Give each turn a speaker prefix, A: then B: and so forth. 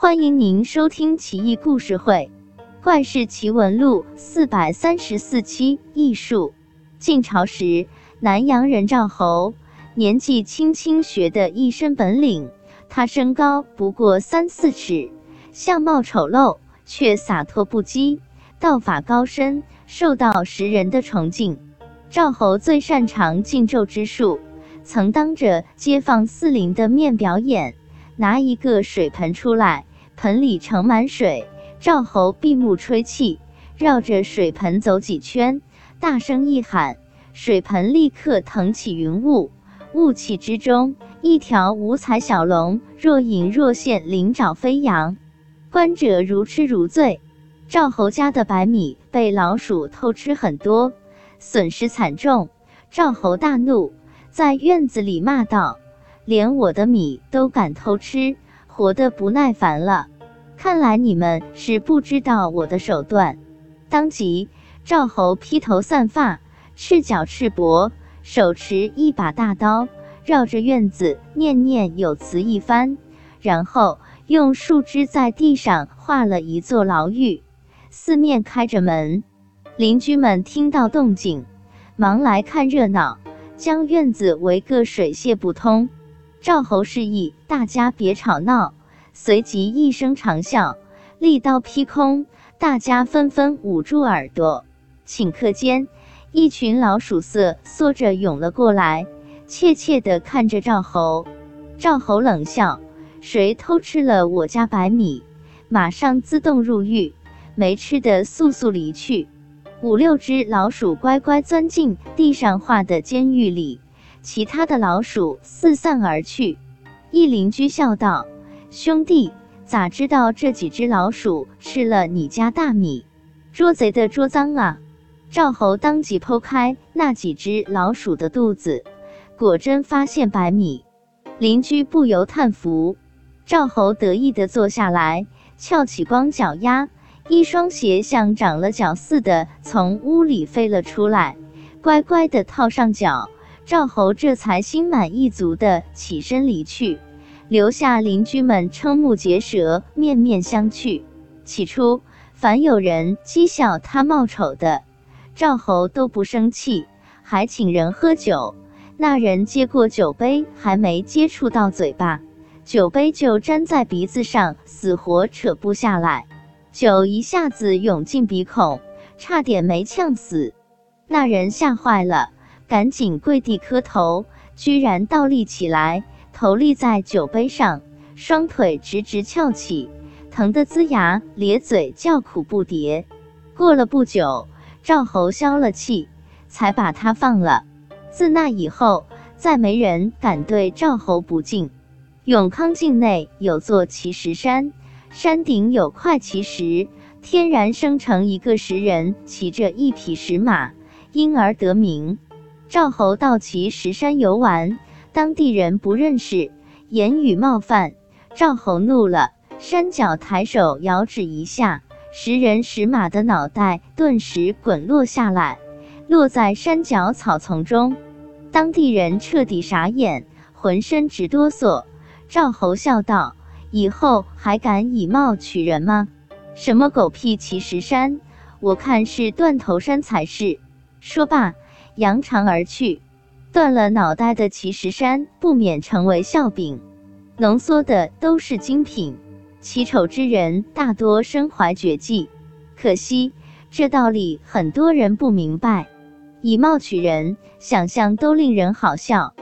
A: 欢迎您收听《奇异故事会·怪事奇闻录》四百三十四期。艺术。晋朝时，南阳人赵侯年纪轻轻学得一身本领。他身高不过三四尺，相貌丑陋，却洒脱不羁，道法高深，受到时人的崇敬。赵侯最擅长禁咒之术，曾当着街坊四邻的面表演。拿一个水盆出来，盆里盛满水，赵侯闭目吹气，绕着水盆走几圈，大声一喊，水盆立刻腾起云雾，雾气之中，一条五彩小龙若隐若现，灵爪飞扬，观者如痴如醉。赵侯家的白米被老鼠偷吃很多，损失惨重，赵侯大怒，在院子里骂道。连我的米都敢偷吃，活得不耐烦了。看来你们是不知道我的手段。当即，赵侯披头散发，赤脚赤膊，手持一把大刀，绕着院子念念有词一番，然后用树枝在地上画了一座牢狱，四面开着门。邻居们听到动静，忙来看热闹，将院子围个水泄不通。赵侯示意大家别吵闹，随即一声长啸，利刀劈空，大家纷纷捂住耳朵。顷刻间，一群老鼠色缩着涌了过来，怯怯地看着赵侯。赵侯冷笑：“谁偷吃了我家白米，马上自动入狱；没吃的，速速离去。”五六只老鼠乖乖钻进地上画的监狱里。其他的老鼠四散而去。一邻居笑道：“兄弟，咋知道这几只老鼠吃了你家大米？捉贼的捉赃啊！”赵侯当即剖开那几只老鼠的肚子，果真发现白米。邻居不由叹服。赵侯得意地坐下来，翘起光脚丫，一双鞋像长了脚似的从屋里飞了出来，乖乖地套上脚。赵侯这才心满意足地起身离去，留下邻居们瞠目结舌，面面相觑。起初，凡有人讥笑他貌丑的，赵侯都不生气，还请人喝酒。那人接过酒杯，还没接触到嘴巴，酒杯就粘在鼻子上，死活扯不下来。酒一下子涌进鼻孔，差点没呛死。那人吓坏了。赶紧跪地磕头，居然倒立起来，头立在酒杯上，双腿直直翘起，疼得龇牙咧嘴，叫苦不迭。过了不久，赵侯消了气，才把他放了。自那以后，再没人敢对赵侯不敬。永康境内有座奇石山，山顶有块奇石，天然生成一个石人骑着一匹石马，因而得名。赵侯到其石山游玩，当地人不认识，言语冒犯。赵侯怒了，山脚抬手摇指一下，石人石马的脑袋顿时滚落下来，落在山脚草丛中。当地人彻底傻眼，浑身直哆嗦。赵侯笑道：“以后还敢以貌取人吗？什么狗屁奇石山，我看是断头山才是。”说罢。扬长而去，断了脑袋的奇石山不免成为笑柄，浓缩的都是精品。奇丑之人大多身怀绝技，可惜这道理很多人不明白。以貌取人，想象都令人好笑。